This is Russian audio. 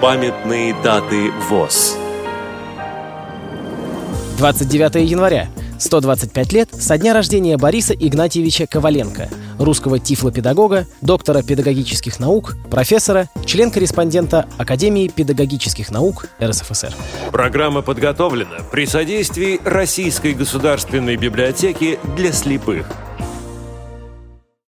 Памятные даты ВОЗ 29 января. 125 лет со дня рождения Бориса Игнатьевича Коваленко, русского тифлопедагога, доктора педагогических наук, профессора, член-корреспондента Академии педагогических наук РСФСР. Программа подготовлена при содействии Российской государственной библиотеки для слепых –